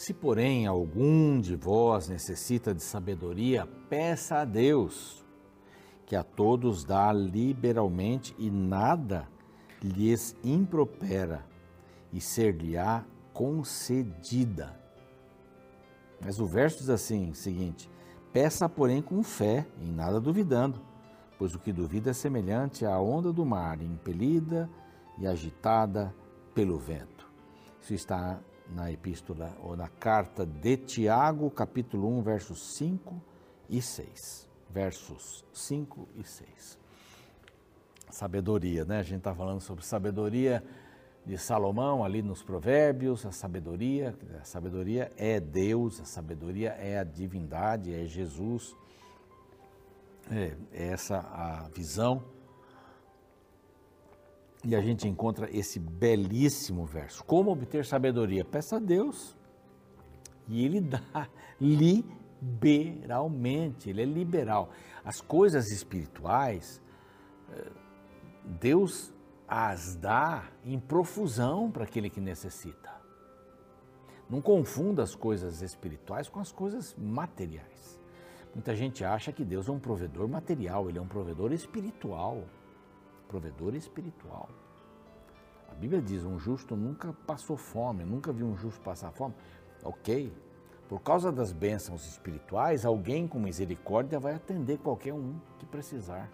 Se, porém, algum de vós necessita de sabedoria, peça a Deus, que a todos dá liberalmente e nada lhes impropera, e ser-lhe-á concedida. Mas o verso diz assim, seguinte: Peça, porém, com fé, em nada duvidando, pois o que duvida é semelhante à onda do mar, impelida e agitada pelo vento. Isso está na epístola ou na carta de Tiago, capítulo 1, versos 5 e 6. Versos 5 e 6. Sabedoria, né? A gente está falando sobre sabedoria de Salomão ali nos Provérbios, a sabedoria, a sabedoria é Deus, a sabedoria é a divindade, é Jesus. É, é essa a visão. E a gente encontra esse belíssimo verso. Como obter sabedoria? Peça a Deus. E ele dá liberalmente, ele é liberal. As coisas espirituais, eh, Deus as dá em profusão para aquele que necessita. Não confunda as coisas espirituais com as coisas materiais. Muita gente acha que Deus é um provedor material, ele é um provedor espiritual. Provedor espiritual. A Bíblia diz: um justo nunca passou fome, nunca viu um justo passar fome. Ok, por causa das bênçãos espirituais, alguém com misericórdia vai atender qualquer um que precisar.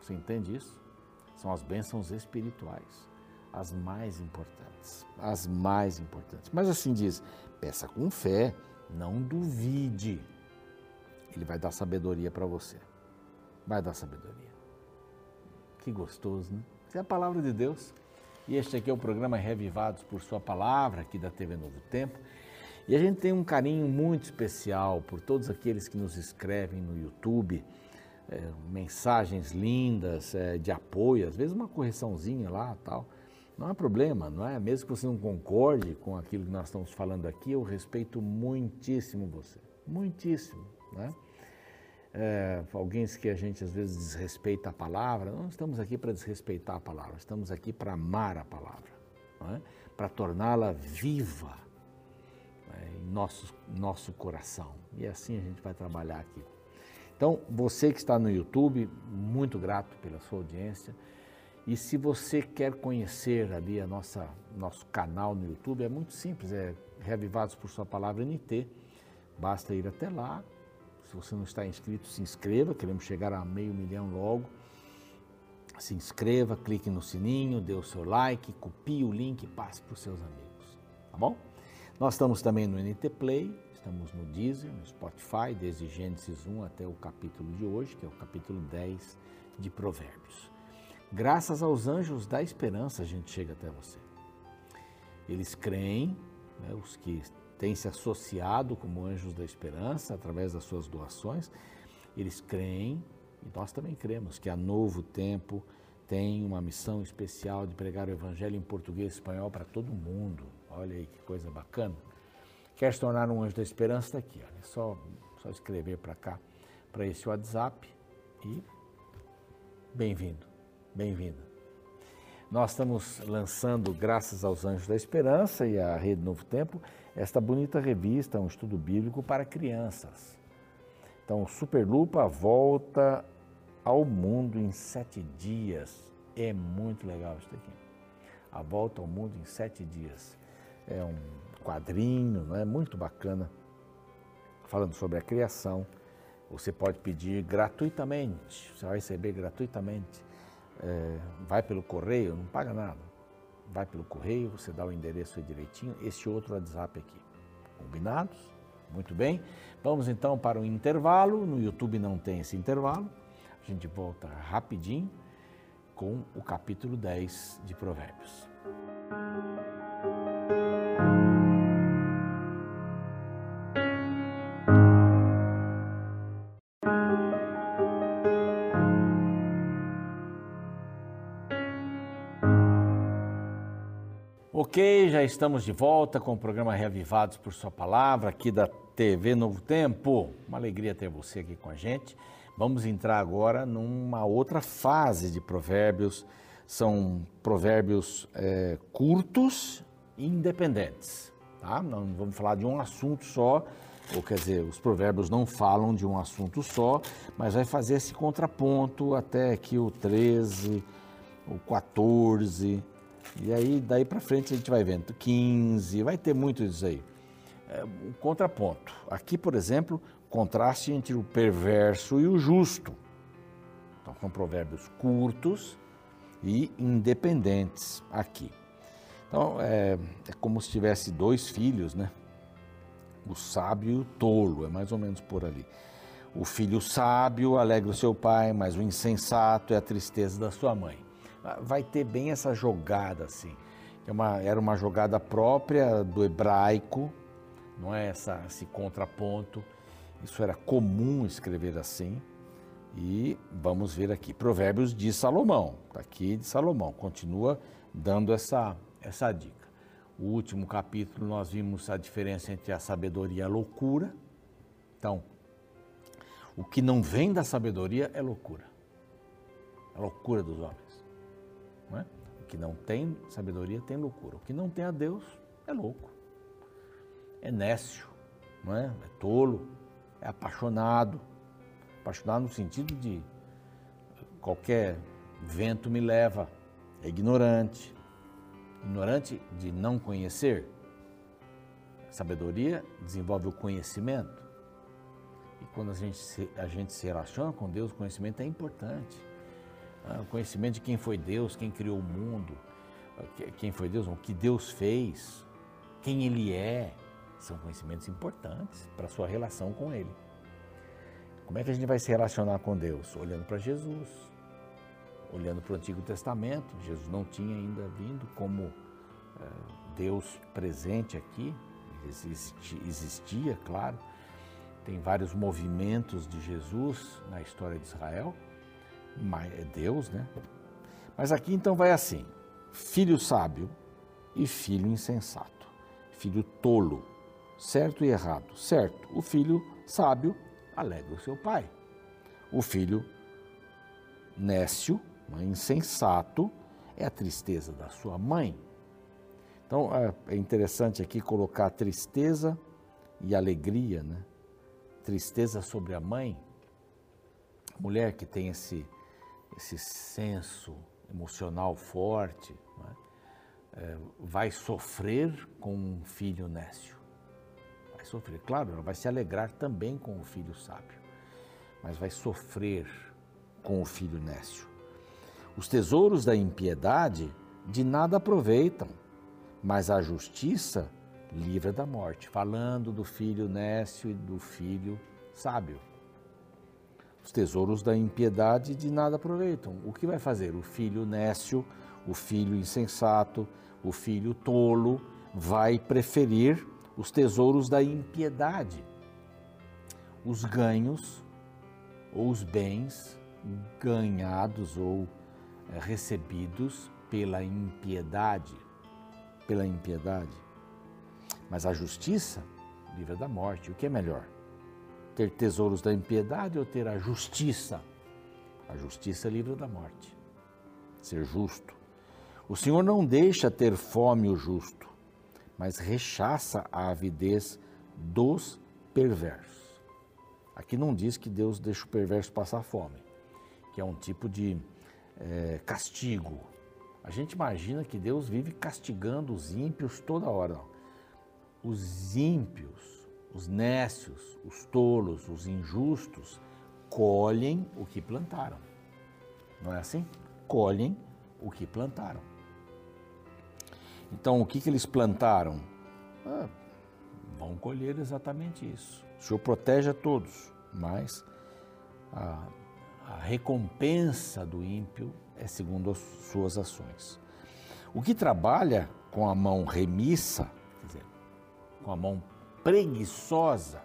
Você entende isso? são as bênçãos espirituais, as mais importantes, as mais importantes. Mas assim diz, peça com fé, não duvide. Ele vai dar sabedoria para você. Vai dar sabedoria. Que gostoso, né? É a palavra de Deus. E este aqui é o programa Revivados por Sua Palavra, aqui da TV Novo Tempo. E a gente tem um carinho muito especial por todos aqueles que nos escrevem no YouTube é, mensagens lindas é, de apoio, às vezes uma correçãozinha lá tal. Não há problema, não é? Mesmo que você não concorde com aquilo que nós estamos falando aqui, eu respeito muitíssimo você, muitíssimo, né? É, alguém que a gente às vezes desrespeita a palavra, não estamos aqui para desrespeitar a palavra, estamos aqui para amar a palavra, é? para torná-la viva é, em nosso, nosso coração. E assim a gente vai trabalhar aqui. Então, você que está no YouTube, muito grato pela sua audiência. E se você quer conhecer ali a nossa nosso canal no YouTube, é muito simples, é Reavivados por Sua Palavra NT. Basta ir até lá. Se você não está inscrito, se inscreva. Queremos chegar a meio milhão logo. Se inscreva, clique no sininho, dê o seu like, copie o link e passe para os seus amigos. Tá bom? Nós estamos também no NT Play, Estamos no Deezer, no Spotify, desde Gênesis 1 até o capítulo de hoje, que é o capítulo 10 de Provérbios. Graças aos anjos da esperança, a gente chega até você. Eles creem, né, os que têm se associado como anjos da esperança através das suas doações, eles creem, e nós também cremos, que a Novo Tempo tem uma missão especial de pregar o Evangelho em português e espanhol para todo mundo. Olha aí que coisa bacana. Quer se tornar um anjo da esperança? Está aqui. Olha. É só, só escrever para cá, para esse WhatsApp e bem-vindo, bem-vinda. Nós estamos lançando, graças aos Anjos da Esperança e à Rede Novo Tempo, esta bonita revista, um estudo bíblico para crianças. Então, Superlupa volta ao mundo em sete dias. É muito legal isso aqui. A volta ao mundo em sete dias. É um quadrinho, não é muito bacana, falando sobre a criação. Você pode pedir gratuitamente, você vai receber gratuitamente. É, vai pelo correio, não paga nada. Vai pelo correio, você dá o endereço aí direitinho, esse outro WhatsApp aqui. Combinados? Muito bem. Vamos então para o intervalo. No YouTube não tem esse intervalo. A gente volta rapidinho com o capítulo 10 de Provérbios. Ok, já estamos de volta com o programa Reavivados por Sua Palavra, aqui da TV Novo Tempo. Uma alegria ter você aqui com a gente. Vamos entrar agora numa outra fase de provérbios. São provérbios é, curtos e independentes, tá? Não vamos falar de um assunto só, ou quer dizer, os provérbios não falam de um assunto só, mas vai fazer esse contraponto até aqui o 13, o 14, e aí daí para frente a gente vai vendo 15, vai ter muito disso aí. É, um contraponto. Aqui, por exemplo, contraste entre o perverso e o justo. Então são provérbios curtos e independentes aqui. Então é, é como se tivesse dois filhos, né? O sábio e o tolo, é mais ou menos por ali. O filho sábio alegra o seu pai, mas o insensato é a tristeza da sua mãe. Vai ter bem essa jogada assim. É uma, era uma jogada própria do hebraico, não é essa, esse contraponto. Isso era comum escrever assim. E vamos ver aqui, Provérbios de Salomão, está aqui de Salomão, continua dando essa, essa dica. O último capítulo nós vimos a diferença entre a sabedoria e a loucura. Então, o que não vem da sabedoria é loucura. A loucura dos homens. Que não tem sabedoria tem loucura. O que não tem a Deus é louco. É nécio, não é? é tolo, é apaixonado Apaixonado no sentido de qualquer vento me leva. É ignorante. Ignorante de não conhecer. sabedoria desenvolve o conhecimento. E quando a gente, se, a gente se relaciona com Deus, o conhecimento é importante. Ah, o conhecimento de quem foi Deus, quem criou o mundo, quem foi Deus, o que Deus fez, quem Ele é, são conhecimentos importantes para a sua relação com Ele. Como é que a gente vai se relacionar com Deus? Olhando para Jesus, olhando para o Antigo Testamento. Jesus não tinha ainda vindo como é, Deus presente aqui, existia, claro. Tem vários movimentos de Jesus na história de Israel, mas é Deus, né? Mas aqui então vai assim: filho sábio e filho insensato, filho tolo, certo e errado. Certo, o filho sábio alegra o seu pai. O filho nécio, insensato, é a tristeza da sua mãe. Então é, é interessante aqui colocar tristeza e alegria, né? Tristeza sobre a mãe, mulher que tem esse, esse senso emocional forte, é? É, vai sofrer com um filho nécio vai sofrer. Claro, ela vai se alegrar também com o filho sábio, mas vai sofrer com o filho nécio. Os tesouros da impiedade de nada aproveitam, mas a justiça livra da morte. Falando do filho nécio e do filho sábio. Os tesouros da impiedade de nada aproveitam. O que vai fazer? O filho nécio, o filho insensato, o filho tolo vai preferir os tesouros da impiedade, os ganhos ou os bens ganhados ou é, recebidos pela impiedade, pela impiedade. Mas a justiça livra da morte. O que é melhor? Ter tesouros da impiedade ou ter a justiça? A justiça livra da morte. Ser justo. O Senhor não deixa ter fome o justo, mas rechaça a avidez dos perversos. Aqui não diz que Deus deixa o perverso passar fome, que é um tipo de é, castigo. A gente imagina que Deus vive castigando os ímpios toda hora. Não. Os ímpios, os nécios, os tolos, os injustos, colhem o que plantaram. Não é assim? Colhem o que plantaram. Então, o que, que eles plantaram? Ah, vão colher exatamente isso. O Senhor protege a todos, mas a, a recompensa do ímpio é segundo as suas ações. O que trabalha com a mão remissa, quer dizer, com a mão preguiçosa,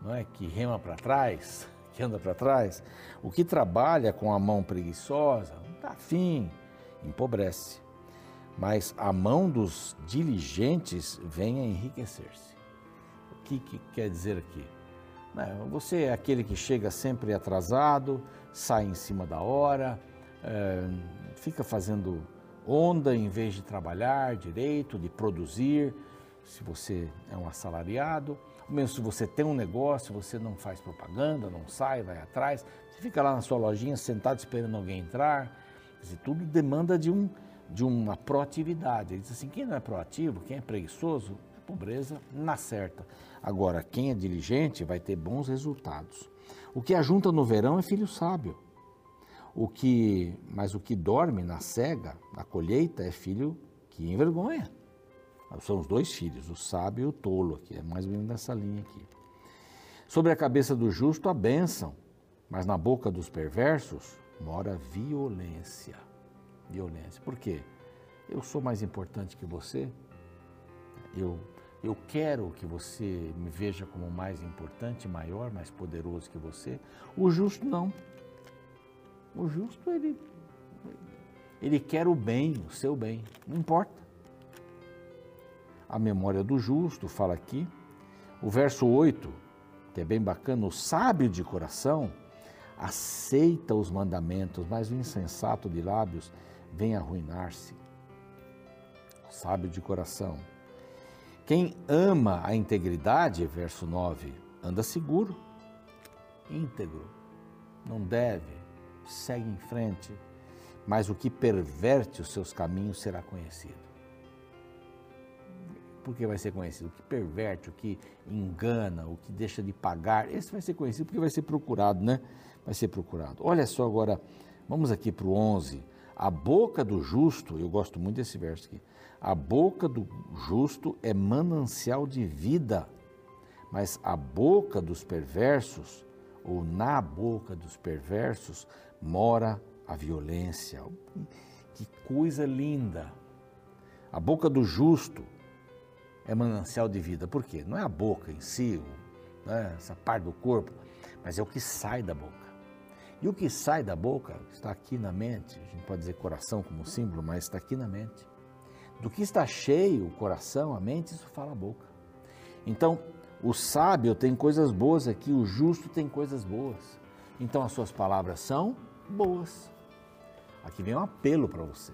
não é que rema para trás, que anda para trás, o que trabalha com a mão preguiçosa, não está afim, empobrece mas a mão dos diligentes vem a enriquecer-se. O que, que, quer dizer aqui? Né, você é aquele que chega sempre atrasado, sai em cima da hora, é, fica fazendo onda em vez de trabalhar direito, de produzir, se você é um assalariado, ou mesmo se você tem um negócio, você não faz propaganda, não sai, vai atrás, você fica lá na sua lojinha sentado esperando alguém entrar. Dizer, tudo demanda de, um, de uma proatividade. Ele diz assim: quem não é proativo, quem é preguiçoso, é pobreza na certa. Agora, quem é diligente vai ter bons resultados. O que ajunta no verão é filho sábio. O que, mas o que dorme na cega, na colheita, é filho que envergonha. São os dois filhos, o sábio e o tolo, aqui, é mais ou menos nessa linha aqui. Sobre a cabeça do justo, a bênção, mas na boca dos perversos mora violência. Violência. Por quê? Eu sou mais importante que você? Eu, eu quero que você me veja como mais importante, maior, mais poderoso que você? O justo não. O justo, ele, ele quer o bem, o seu bem, não importa. A memória do justo fala aqui. O verso 8, que é bem bacana, o sábio de coração aceita os mandamentos, mas o insensato de lábios vem arruinar-se. Sábio de coração. Quem ama a integridade, verso 9, anda seguro, íntegro, não deve, segue em frente, mas o que perverte os seus caminhos será conhecido. Por que vai ser conhecido? O que perverte, o que engana, o que deixa de pagar, esse vai ser conhecido porque vai ser procurado, né? Vai ser procurado. Olha só agora, vamos aqui para o 11. A boca do justo, eu gosto muito desse verso aqui. A boca do justo é manancial de vida, mas a boca dos perversos, ou na boca dos perversos, mora a violência. Que coisa linda! A boca do justo é manancial de vida. Por quê? Não é a boca em si, né, essa parte do corpo, mas é o que sai da boca. E o que sai da boca está aqui na mente. A gente pode dizer coração como símbolo, mas está aqui na mente. Do que está cheio o coração, a mente, isso fala a boca. Então, o sábio tem coisas boas aqui, o justo tem coisas boas. Então, as suas palavras são boas. Aqui vem um apelo para você,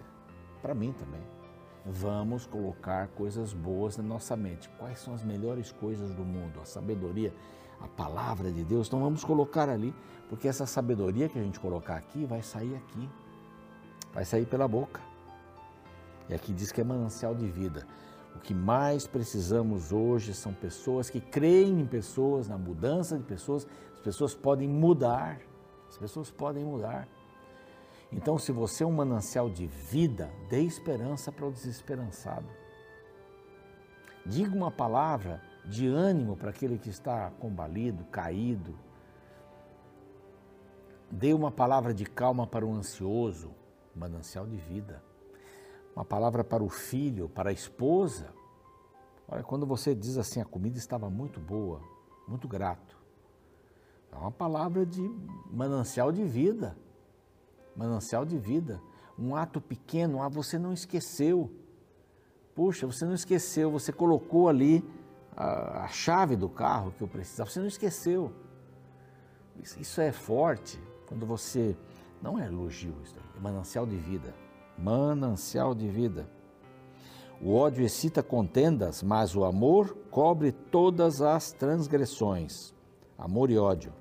para mim também. Vamos colocar coisas boas na nossa mente. Quais são as melhores coisas do mundo? A sabedoria, a palavra de Deus. Então vamos colocar ali, porque essa sabedoria que a gente colocar aqui vai sair aqui, vai sair pela boca. E aqui diz que é manancial de vida. O que mais precisamos hoje são pessoas que creem em pessoas, na mudança de pessoas. As pessoas podem mudar. As pessoas podem mudar. Então, se você é um manancial de vida, dê esperança para o desesperançado. Diga uma palavra de ânimo para aquele que está combalido, caído. Dê uma palavra de calma para o ansioso, manancial de vida. Uma palavra para o filho, para a esposa. Olha, quando você diz assim, a comida estava muito boa, muito grato. É uma palavra de manancial de vida. Manancial de vida. Um ato pequeno, ah, você não esqueceu. Puxa, você não esqueceu, você colocou ali a, a chave do carro que eu precisava, você não esqueceu. Isso, isso é forte quando você. Não é elogio, isso é manancial de vida. Manancial de vida. O ódio excita contendas, mas o amor cobre todas as transgressões. Amor e ódio.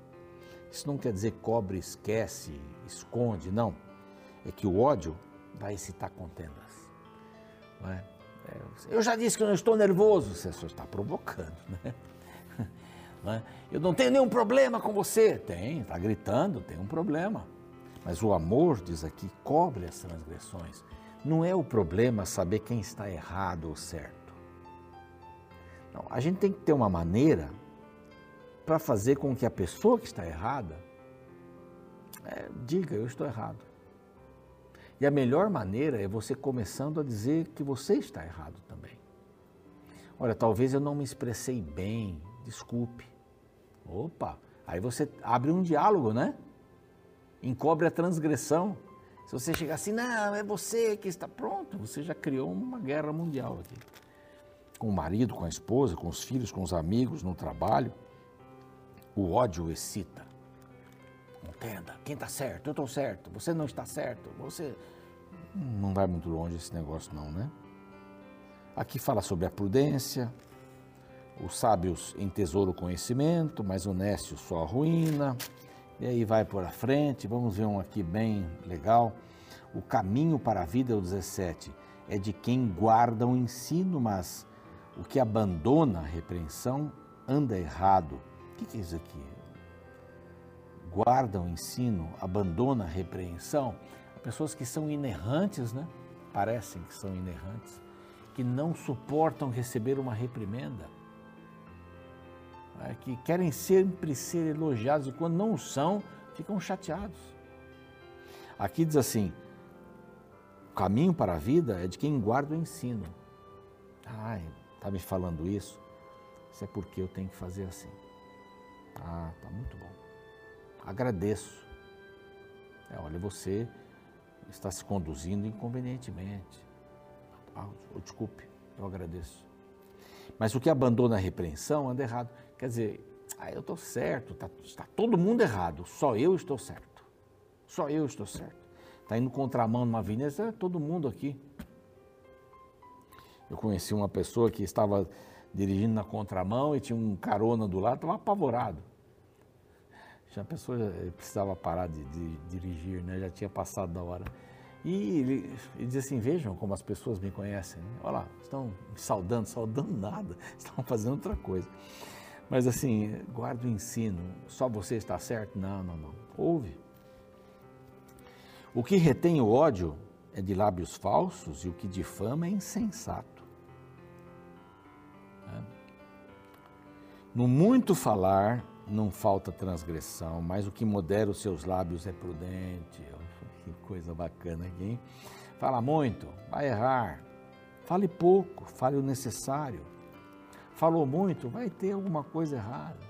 Isso não quer dizer cobre, esquece, esconde, não. É que o ódio vai excitar contendas. É? É, eu já disse que eu não estou nervoso, você só está provocando, né? Não é? Eu não tenho nenhum problema com você. Tem, está gritando, tem um problema. Mas o amor, diz aqui, cobre as transgressões. Não é o problema saber quem está errado ou certo. Não, a gente tem que ter uma maneira para fazer com que a pessoa que está errada é, diga: Eu estou errado. E a melhor maneira é você começando a dizer que você está errado também. Olha, talvez eu não me expressei bem, desculpe. Opa, aí você abre um diálogo, né? Encobre a transgressão. Se você chegar assim, não, é você que está pronto, você já criou uma guerra mundial aqui. Com o marido, com a esposa, com os filhos, com os amigos, no trabalho. O ódio excita. Entenda, quem está certo, eu estou certo, você não está certo, você. Não vai muito longe esse negócio, não, né? Aqui fala sobre a prudência, os sábios em tesouro conhecimento, mas o nécio só ruína. E aí vai por a frente, vamos ver um aqui bem legal. O caminho para a vida, é o 17, é de quem guarda o ensino, mas o que abandona a repreensão anda errado. O que é isso aqui? Guarda o ensino, abandona a repreensão. Pessoas que são inerrantes, né? Parecem que são inerrantes, que não suportam receber uma reprimenda é, que querem sempre ser elogiados e quando não são, ficam chateados. Aqui diz assim: o caminho para a vida é de quem guarda o ensino. Ai, está me falando isso? Isso é porque eu tenho que fazer assim. Ah, tá muito bom. Agradeço. É, olha, você está se conduzindo inconvenientemente. Ah, desculpe, eu agradeço. Mas o que abandona a repreensão anda errado. Quer dizer, ah, eu estou certo, está tá todo mundo errado, só eu estou certo. Só eu estou certo. Está indo contramão numa avenida, é todo mundo aqui. Eu conheci uma pessoa que estava dirigindo na contramão e tinha um carona do lado, estava apavorado. Já a pessoa precisava parar de, de, dirigir, né? já tinha passado da hora. E ele, ele diz assim: Vejam como as pessoas me conhecem. Olha lá, estão me saudando, saudando nada, estão fazendo outra coisa. Mas assim, guarda o ensino, só você está certo? Não, não, não. Ouve. O que retém o ódio é de lábios falsos e o que difama é insensato. É. No muito falar não falta transgressão, mas o que modera os seus lábios é prudente. Que coisa bacana aqui, hein? Fala muito, vai errar. Fale pouco, fale o necessário falou muito, vai ter alguma coisa errada.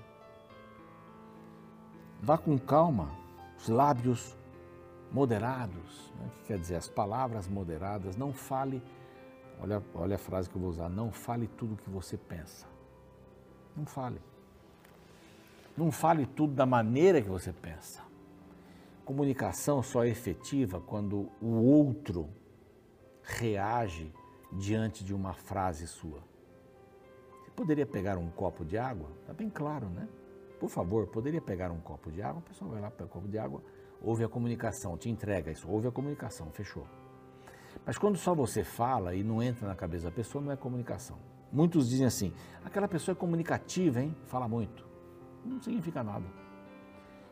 Vá com calma, os lábios moderados, né? o que quer dizer? As palavras moderadas, não fale, olha, olha a frase que eu vou usar, não fale tudo o que você pensa. Não fale. Não fale tudo da maneira que você pensa. Comunicação só é efetiva quando o outro reage diante de uma frase sua. Poderia pegar um copo de água? Está bem claro, né? Por favor, poderia pegar um copo de água? O pessoal vai lá, pega um copo de água, ouve a comunicação, te entrega isso, ouve a comunicação, fechou. Mas quando só você fala e não entra na cabeça da pessoa, não é comunicação. Muitos dizem assim, aquela pessoa é comunicativa, hein? Fala muito. Não significa nada.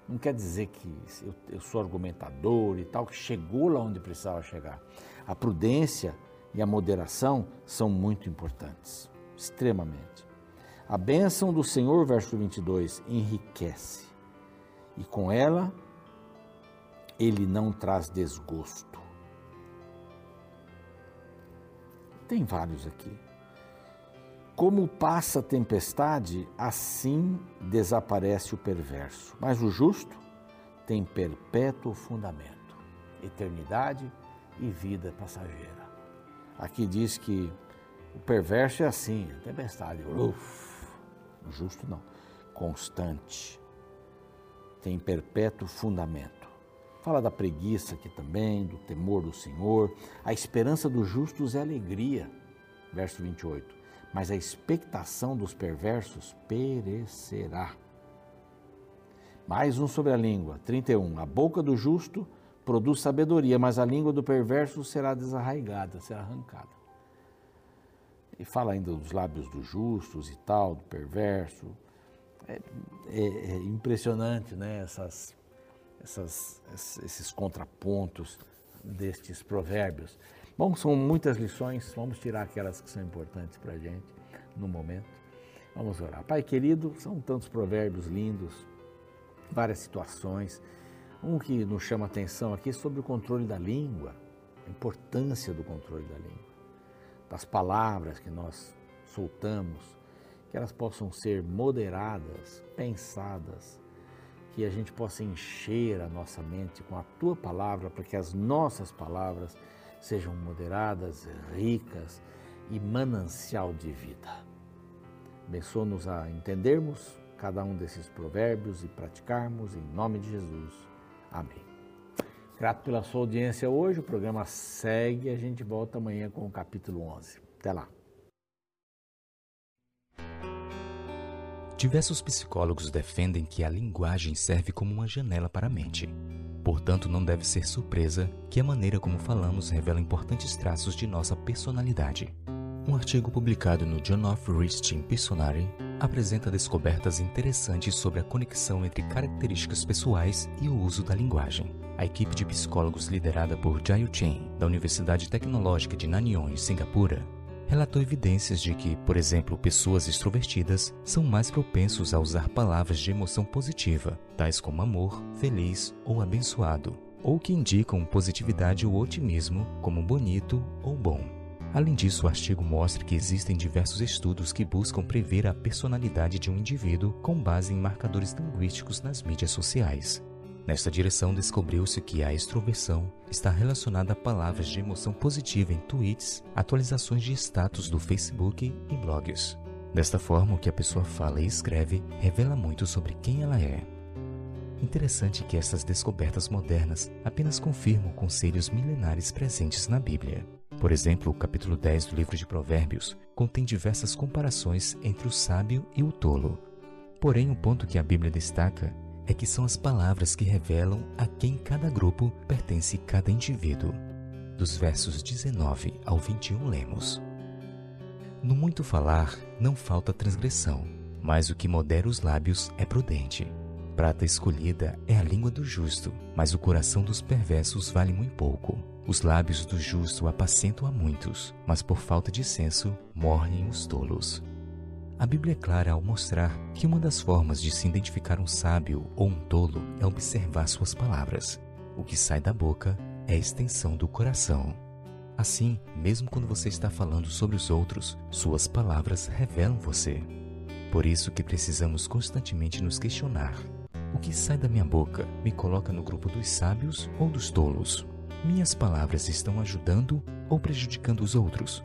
Não quer dizer que eu, eu sou argumentador e tal, que chegou lá onde precisava chegar. A prudência e a moderação são muito importantes extremamente. A bênção do Senhor, verso 22, enriquece, e com ela ele não traz desgosto. Tem vários aqui. Como passa a tempestade, assim desaparece o perverso. Mas o justo tem perpétuo fundamento, eternidade e vida passageira. Aqui diz que o perverso é assim, a tempestade, uf, o justo não, constante, tem perpétuo fundamento. Fala da preguiça aqui também, do temor do Senhor. A esperança dos justos é alegria, verso 28. Mas a expectação dos perversos perecerá. Mais um sobre a língua, 31. A boca do justo produz sabedoria, mas a língua do perverso será desarraigada, será arrancada. E fala ainda dos lábios dos justos e tal, do perverso. É, é, é impressionante, né? Essas, essas, esses contrapontos destes provérbios. Bom, são muitas lições, vamos tirar aquelas que são importantes para a gente no momento. Vamos orar. Pai querido, são tantos provérbios lindos, várias situações. Um que nos chama atenção aqui é sobre o controle da língua, a importância do controle da língua das palavras que nós soltamos, que elas possam ser moderadas, pensadas, que a gente possa encher a nossa mente com a tua palavra, para que as nossas palavras sejam moderadas, ricas e manancial de vida. Abençoa-nos a entendermos cada um desses provérbios e praticarmos em nome de Jesus. Amém. Grato pela sua audiência hoje. O programa segue. e A gente volta amanhã com o capítulo 11. Até lá. Diversos psicólogos defendem que a linguagem serve como uma janela para a mente Portanto, não deve ser surpresa que a maneira como falamos revela importantes traços de nossa personalidade. Um artigo publicado no Journal of Richting Personality apresenta descobertas interessantes sobre a conexão entre características pessoais e o uso da linguagem. A equipe de psicólogos liderada por Jayu Chen, da Universidade Tecnológica de Nanyang, em Singapura, relatou evidências de que, por exemplo, pessoas extrovertidas são mais propensos a usar palavras de emoção positiva, tais como amor, feliz ou abençoado, ou que indicam positividade ou otimismo, como bonito ou bom. Além disso, o artigo mostra que existem diversos estudos que buscam prever a personalidade de um indivíduo com base em marcadores linguísticos nas mídias sociais. Nesta direção, descobriu-se que a extroversão está relacionada a palavras de emoção positiva em tweets, atualizações de status do Facebook e blogs. Desta forma, o que a pessoa fala e escreve revela muito sobre quem ela é. Interessante que essas descobertas modernas apenas confirmam conselhos milenares presentes na Bíblia. Por exemplo, o capítulo 10 do livro de Provérbios contém diversas comparações entre o sábio e o tolo. Porém, o ponto que a Bíblia destaca é que são as palavras que revelam a quem cada grupo pertence cada indivíduo. Dos versos 19 ao 21 lemos: No muito falar não falta transgressão, mas o que modera os lábios é prudente. Prata escolhida é a língua do justo, mas o coração dos perversos vale muito pouco. Os lábios do justo apacentam a muitos, mas por falta de senso morrem os tolos. A Bíblia é clara ao mostrar que uma das formas de se identificar um sábio ou um tolo é observar suas palavras. O que sai da boca é a extensão do coração. Assim, mesmo quando você está falando sobre os outros, suas palavras revelam você. Por isso que precisamos constantemente nos questionar: o que sai da minha boca me coloca no grupo dos sábios ou dos tolos? Minhas palavras estão ajudando ou prejudicando os outros?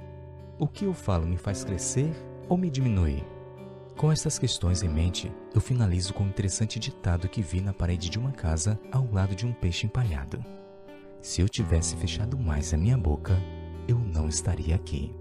O que eu falo me faz crescer ou me diminui? Com estas questões em mente, eu finalizo com um interessante ditado que vi na parede de uma casa ao lado de um peixe empalhado. Se eu tivesse fechado mais a minha boca, eu não estaria aqui.